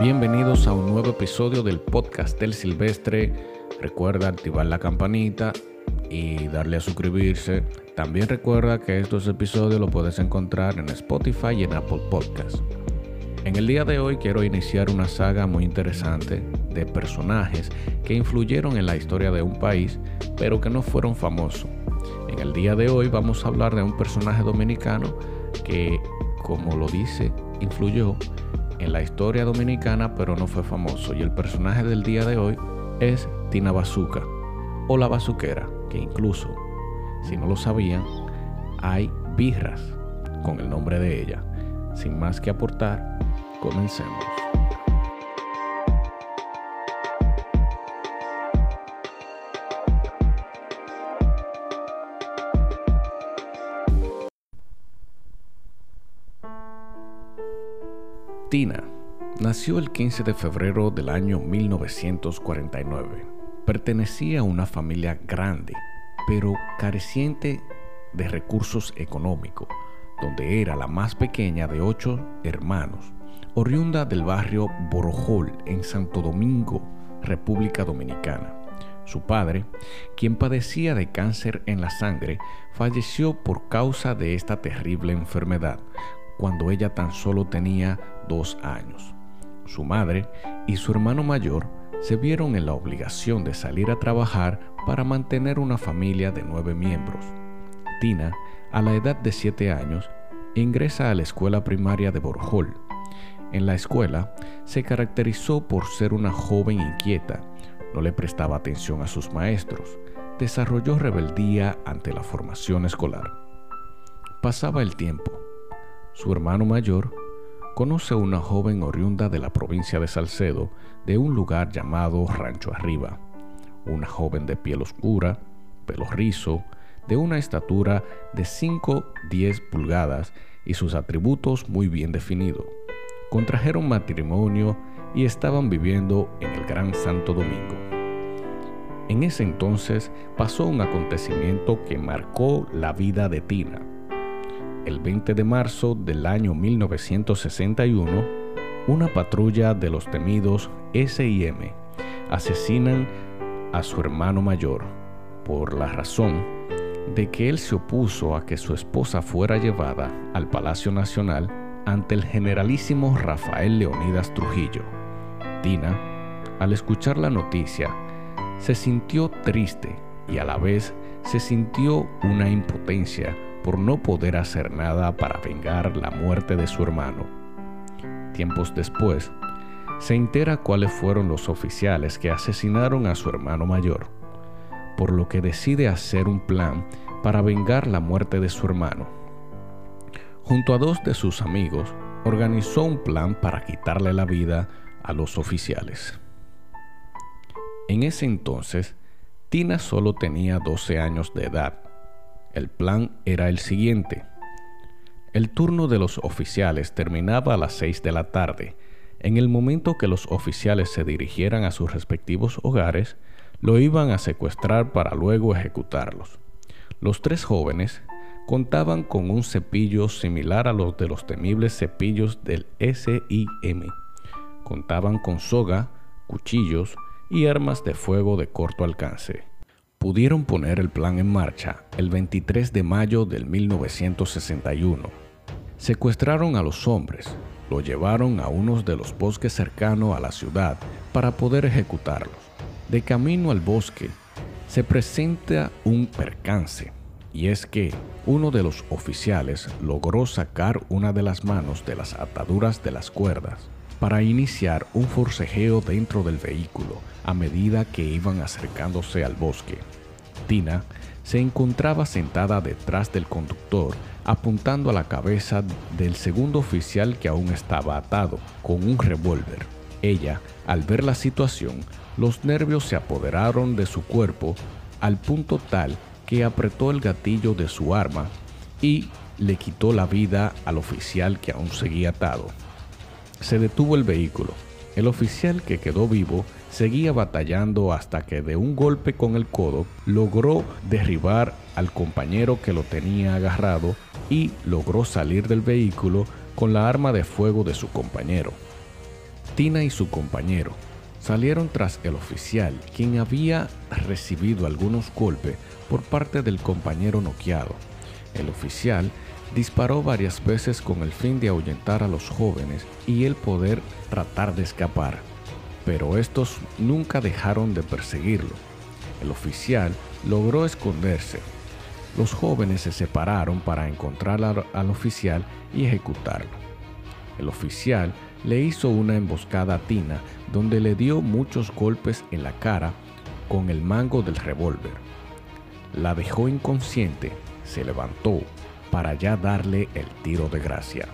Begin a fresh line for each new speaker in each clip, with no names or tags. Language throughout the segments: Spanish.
Bienvenidos a un nuevo episodio del podcast del Silvestre. Recuerda activar la campanita y darle a suscribirse. También recuerda que estos episodios los puedes encontrar en Spotify y en Apple Podcasts. En el día de hoy quiero iniciar una saga muy interesante de personajes que influyeron en la historia de un país, pero que no fueron famosos. En el día de hoy vamos a hablar de un personaje dominicano que, como lo dice, influyó en la historia dominicana, pero no fue famoso. Y el personaje del día de hoy es Tina Bazuca o la bazuquera, que incluso, si no lo sabían, hay birras con el nombre de ella. Sin más que aportar, comencemos. Nació el 15 de febrero del año 1949. Pertenecía a una familia grande, pero careciente de recursos económicos, donde era la más pequeña de ocho hermanos, oriunda del barrio Borojol en Santo Domingo, República Dominicana. Su padre, quien padecía de cáncer en la sangre, falleció por causa de esta terrible enfermedad, cuando ella tan solo tenía dos años. Su madre y su hermano mayor se vieron en la obligación de salir a trabajar para mantener una familia de nueve miembros. Tina, a la edad de siete años, ingresa a la escuela primaria de Borjol. En la escuela se caracterizó por ser una joven inquieta, no le prestaba atención a sus maestros, desarrolló rebeldía ante la formación escolar. Pasaba el tiempo su hermano mayor, conoce a una joven oriunda de la provincia de Salcedo de un lugar llamado Rancho Arriba, una joven de piel oscura, pelo rizo, de una estatura de 5-10 pulgadas y sus atributos muy bien definidos. Contrajeron matrimonio y estaban viviendo en el Gran Santo Domingo. En ese entonces pasó un acontecimiento que marcó la vida de Tina el 20 de marzo del año 1961, una patrulla de los temidos SIM asesinan a su hermano mayor por la razón de que él se opuso a que su esposa fuera llevada al Palacio Nacional ante el generalísimo Rafael Leonidas Trujillo. Tina, al escuchar la noticia, se sintió triste y a la vez se sintió una impotencia por no poder hacer nada para vengar la muerte de su hermano. Tiempos después, se entera cuáles fueron los oficiales que asesinaron a su hermano mayor, por lo que decide hacer un plan para vengar la muerte de su hermano. Junto a dos de sus amigos, organizó un plan para quitarle la vida a los oficiales. En ese entonces, Tina solo tenía 12 años de edad el plan era el siguiente. El turno de los oficiales terminaba a las 6 de la tarde. En el momento que los oficiales se dirigieran a sus respectivos hogares, lo iban a secuestrar para luego ejecutarlos. Los tres jóvenes contaban con un cepillo similar a los de los temibles cepillos del SIM. Contaban con soga, cuchillos y armas de fuego de corto alcance pudieron poner el plan en marcha el 23 de mayo del 1961. Secuestraron a los hombres, lo llevaron a uno de los bosques cercanos a la ciudad para poder ejecutarlos. De camino al bosque, se presenta un percance, y es que uno de los oficiales logró sacar una de las manos de las ataduras de las cuerdas para iniciar un forcejeo dentro del vehículo a medida que iban acercándose al bosque. Tina se encontraba sentada detrás del conductor, apuntando a la cabeza del segundo oficial que aún estaba atado, con un revólver. Ella, al ver la situación, los nervios se apoderaron de su cuerpo al punto tal que apretó el gatillo de su arma y le quitó la vida al oficial que aún seguía atado. Se detuvo el vehículo. El oficial que quedó vivo seguía batallando hasta que de un golpe con el codo logró derribar al compañero que lo tenía agarrado y logró salir del vehículo con la arma de fuego de su compañero. Tina y su compañero salieron tras el oficial, quien había recibido algunos golpes por parte del compañero noqueado. El oficial disparó varias veces con el fin de ahuyentar a los jóvenes y el poder tratar de escapar, pero estos nunca dejaron de perseguirlo. El oficial logró esconderse. Los jóvenes se separaron para encontrar al oficial y ejecutarlo. El oficial le hizo una emboscada a Tina donde le dio muchos golpes en la cara con el mango del revólver. La dejó inconsciente, se levantó para ya darle el tiro de gracia.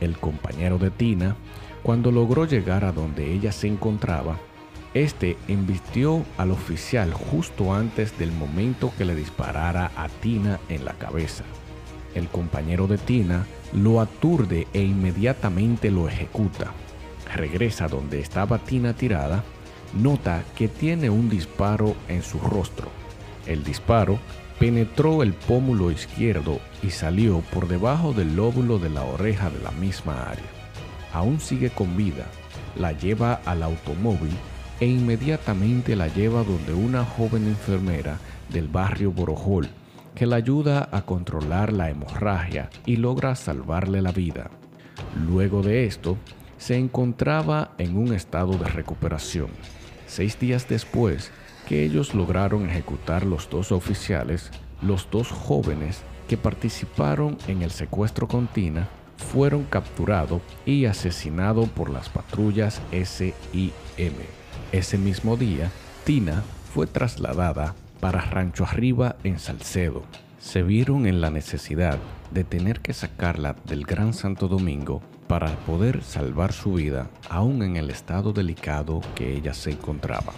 El compañero de Tina, cuando logró llegar a donde ella se encontraba, este embistió al oficial justo antes del momento que le disparara a Tina en la cabeza. El compañero de Tina lo aturde e inmediatamente lo ejecuta regresa donde estaba Tina tirada, nota que tiene un disparo en su rostro. El disparo penetró el pómulo izquierdo y salió por debajo del lóbulo de la oreja de la misma área. Aún sigue con vida, la lleva al automóvil e inmediatamente la lleva donde una joven enfermera del barrio Borojol que la ayuda a controlar la hemorragia y logra salvarle la vida. Luego de esto, se encontraba en un estado de recuperación. Seis días después que ellos lograron ejecutar los dos oficiales, los dos jóvenes que participaron en el secuestro con Tina fueron capturados y asesinados por las patrullas SIM. Ese mismo día, Tina fue trasladada para Rancho Arriba en Salcedo. Se vieron en la necesidad de tener que sacarla del Gran Santo Domingo para poder salvar su vida aún en el estado delicado que ella se encontraba.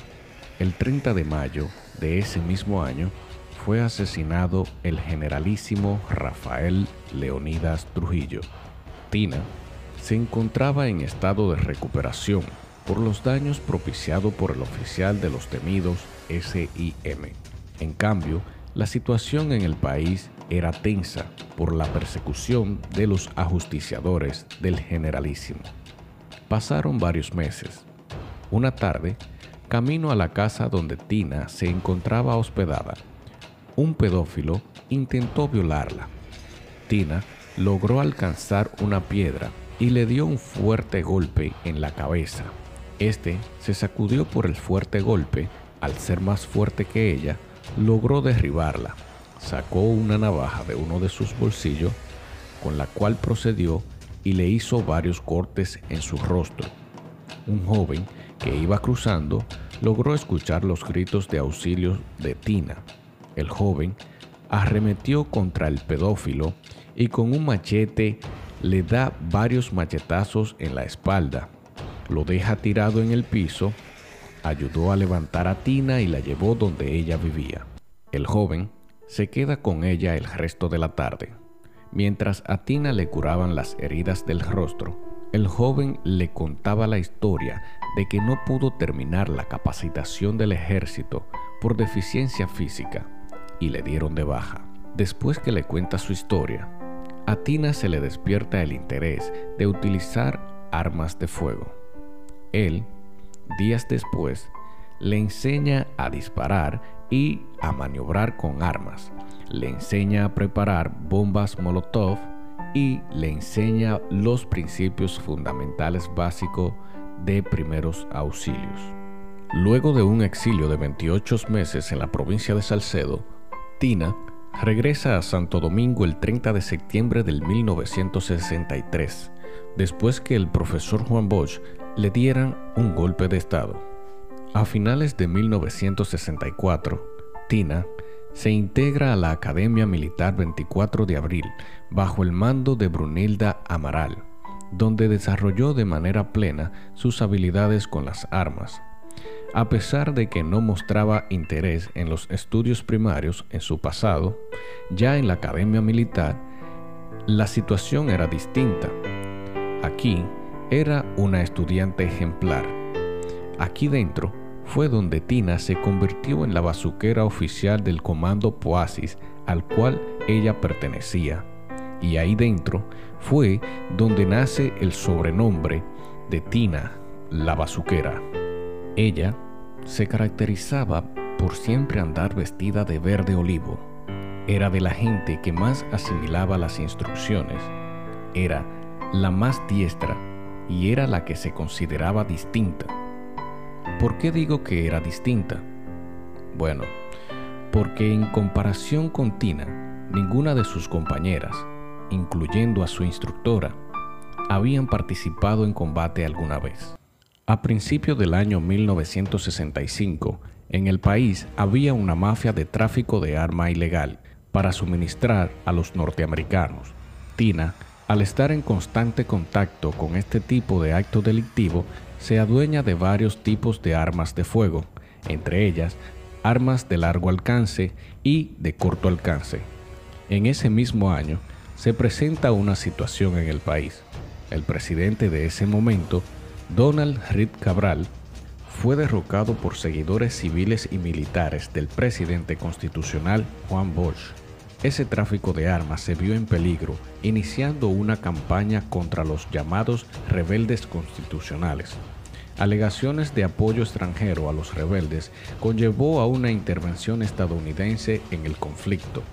El 30 de mayo de ese mismo año fue asesinado el generalísimo Rafael Leonidas Trujillo. Tina se encontraba en estado de recuperación por los daños propiciados por el oficial de los temidos SIM. En cambio, la situación en el país era tensa por la persecución de los ajusticiadores del generalísimo. Pasaron varios meses. Una tarde, camino a la casa donde Tina se encontraba hospedada, un pedófilo intentó violarla. Tina logró alcanzar una piedra y le dio un fuerte golpe en la cabeza. Este se sacudió por el fuerte golpe, al ser más fuerte que ella, logró derribarla sacó una navaja de uno de sus bolsillos con la cual procedió y le hizo varios cortes en su rostro. Un joven que iba cruzando logró escuchar los gritos de auxilio de Tina. El joven arremetió contra el pedófilo y con un machete le da varios machetazos en la espalda. Lo deja tirado en el piso, ayudó a levantar a Tina y la llevó donde ella vivía. El joven se queda con ella el resto de la tarde. Mientras a Tina le curaban las heridas del rostro, el joven le contaba la historia de que no pudo terminar la capacitación del ejército por deficiencia física y le dieron de baja. Después que le cuenta su historia, a Tina se le despierta el interés de utilizar armas de fuego. Él, días después, le enseña a disparar y a maniobrar con armas. Le enseña a preparar bombas Molotov y le enseña los principios fundamentales básicos de primeros auxilios. Luego de un exilio de 28 meses en la provincia de Salcedo, Tina regresa a Santo Domingo el 30 de septiembre del 1963, después que el profesor Juan Bosch le dieran un golpe de estado. A finales de 1964, Tina se integra a la Academia Militar 24 de Abril bajo el mando de Brunilda Amaral, donde desarrolló de manera plena sus habilidades con las armas. A pesar de que no mostraba interés en los estudios primarios en su pasado, ya en la Academia Militar, la situación era distinta. Aquí era una estudiante ejemplar. Aquí dentro fue donde Tina se convirtió en la bazuquera oficial del comando Poasis al cual ella pertenecía. Y ahí dentro fue donde nace el sobrenombre de Tina, la bazuquera. Ella se caracterizaba por siempre andar vestida de verde olivo. Era de la gente que más asimilaba las instrucciones. Era la más diestra y era la que se consideraba distinta. ¿Por qué digo que era distinta? Bueno, porque en comparación con Tina, ninguna de sus compañeras, incluyendo a su instructora, habían participado en combate alguna vez. A principios del año 1965, en el país había una mafia de tráfico de arma ilegal para suministrar a los norteamericanos. Tina, al estar en constante contacto con este tipo de acto delictivo, se adueña de varios tipos de armas de fuego, entre ellas armas de largo alcance y de corto alcance. En ese mismo año se presenta una situación en el país. El presidente de ese momento, Donald Reed Cabral, fue derrocado por seguidores civiles y militares del presidente constitucional Juan Bosch. Ese tráfico de armas se vio en peligro, iniciando una campaña contra los llamados rebeldes constitucionales, alegaciones de apoyo extranjero a los rebeldes conllevó a una intervención estadounidense en el conflicto.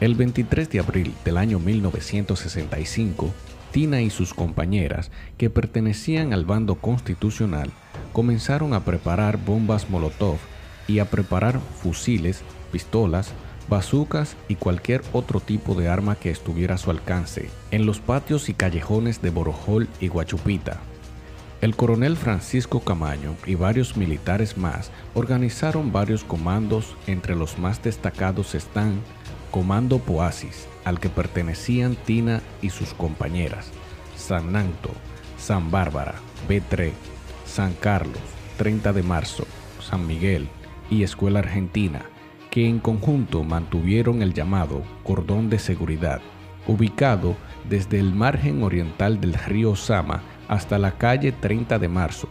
El 23 de abril del año 1965, Tina y sus compañeras, que pertenecían al bando constitucional, comenzaron a preparar bombas Molotov y a preparar fusiles, pistolas, bazucas y cualquier otro tipo de arma que estuviera a su alcance en los patios y callejones de Borojol y Guachupita, el coronel Francisco Camaño y varios militares más organizaron varios comandos, entre los más destacados están Comando Poasis, al que pertenecían Tina y sus compañeras, San Nanto, San Bárbara, B3, San Carlos, 30 de marzo, San Miguel y Escuela Argentina, en conjunto mantuvieron el llamado cordón de seguridad, ubicado desde el margen oriental del río Sama hasta la calle 30 de marzo,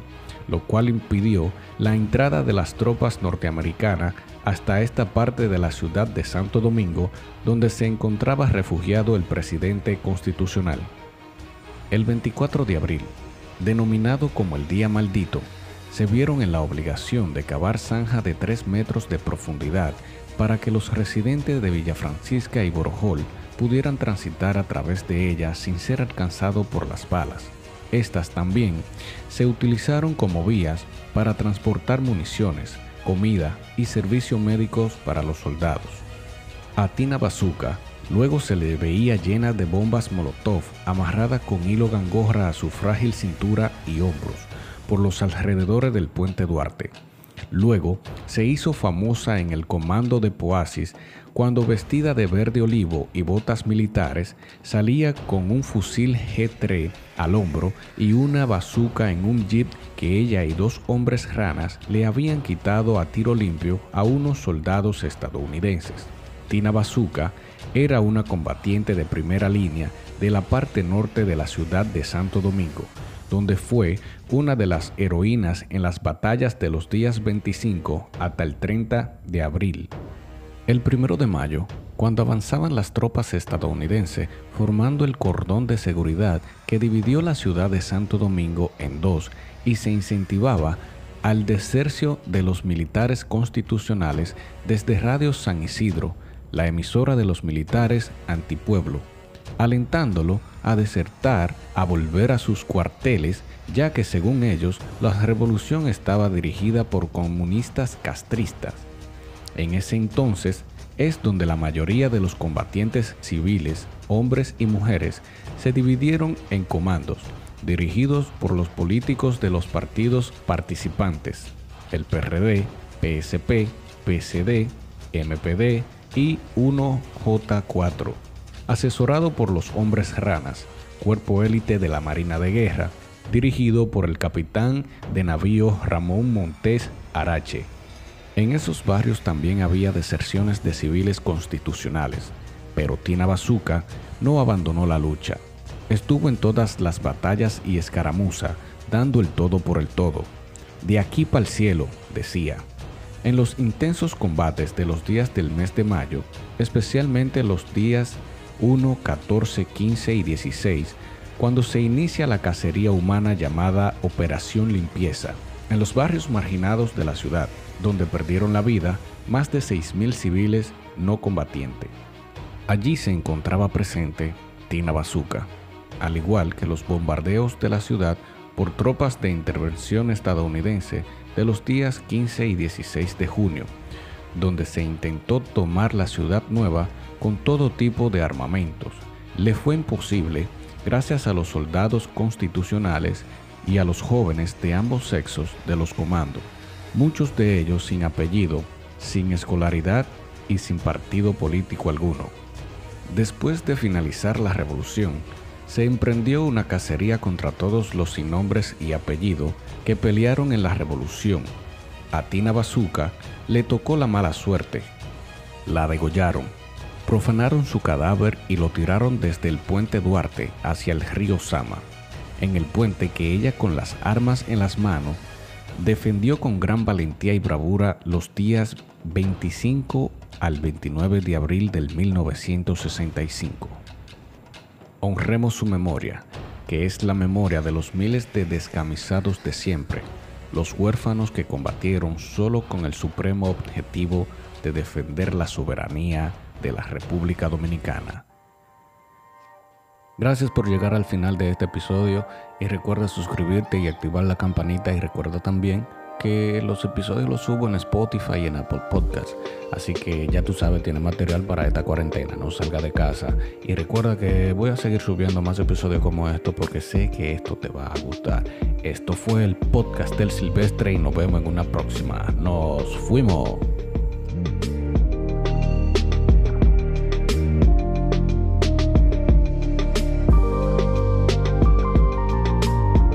lo cual impidió la entrada de las tropas norteamericanas hasta esta parte de la ciudad de Santo Domingo, donde se encontraba refugiado el presidente constitucional. El 24 de abril, denominado como el Día Maldito, se vieron en la obligación de cavar zanja de 3 metros de profundidad para que los residentes de Villa Francisca y Borojol pudieran transitar a través de ella sin ser alcanzado por las balas. Estas también se utilizaron como vías para transportar municiones, comida y servicios médicos para los soldados. A Tina Bazooka luego se le veía llena de bombas Molotov amarrada con hilo gangorra a su frágil cintura y hombros por los alrededores del puente Duarte. Luego se hizo famosa en el comando de Poasis cuando vestida de verde olivo y botas militares salía con un fusil G3 al hombro y una bazuca en un jeep que ella y dos hombres ranas le habían quitado a tiro limpio a unos soldados estadounidenses. Tina Bazooka era una combatiente de primera línea de la parte norte de la ciudad de Santo Domingo, donde fue una de las heroínas en las batallas de los días 25 hasta el 30 de abril. El primero de mayo, cuando avanzaban las tropas estadounidenses formando el cordón de seguridad que dividió la ciudad de Santo Domingo en dos y se incentivaba al desercio de los militares constitucionales desde Radio San Isidro, la emisora de los militares antipueblo, alentándolo a desertar, a volver a sus cuarteles, ya que según ellos la revolución estaba dirigida por comunistas castristas. En ese entonces es donde la mayoría de los combatientes civiles, hombres y mujeres, se dividieron en comandos, dirigidos por los políticos de los partidos participantes, el PRD, PSP, PCD, MPD y 1J4, asesorado por los hombres ranas, cuerpo élite de la Marina de Guerra, dirigido por el capitán de navío Ramón Montés Arache. En esos barrios también había deserciones de civiles constitucionales, pero Tina Bazuca no abandonó la lucha. Estuvo en todas las batallas y escaramuza, dando el todo por el todo. De aquí para el cielo, decía. En los intensos combates de los días del mes de mayo, especialmente los días 1, 14, 15 y 16, cuando se inicia la cacería humana llamada Operación Limpieza en los barrios marginados de la ciudad, donde perdieron la vida más de 6.000 civiles no combatientes. Allí se encontraba presente Tina Bazuca, al igual que los bombardeos de la ciudad por tropas de intervención estadounidense de los días 15 y 16 de junio, donde se intentó tomar la ciudad nueva con todo tipo de armamentos. Le fue imposible gracias a los soldados constitucionales y a los jóvenes de ambos sexos de los comandos, muchos de ellos sin apellido, sin escolaridad y sin partido político alguno. Después de finalizar la revolución, se emprendió una cacería contra todos los sin nombres y apellido que pelearon en la revolución. A Tina Bazuca le tocó la mala suerte. La degollaron, profanaron su cadáver y lo tiraron desde el puente Duarte hacia el río Sama, en el puente que ella con las armas en las manos defendió con gran valentía y bravura los días 25 al 29 de abril del 1965 honremos su memoria, que es la memoria de los miles de descamisados de siempre, los huérfanos que combatieron solo con el supremo objetivo de defender la soberanía de la República Dominicana. Gracias por llegar al final de este episodio y recuerda suscribirte y activar la campanita y recuerda también que los episodios los subo en Spotify y en Apple Podcasts. Así que ya tú sabes, tiene material para esta cuarentena. No salga de casa. Y recuerda que voy a seguir subiendo más episodios como estos porque sé que esto te va a gustar. Esto fue el podcast del Silvestre y nos vemos en una próxima. Nos fuimos.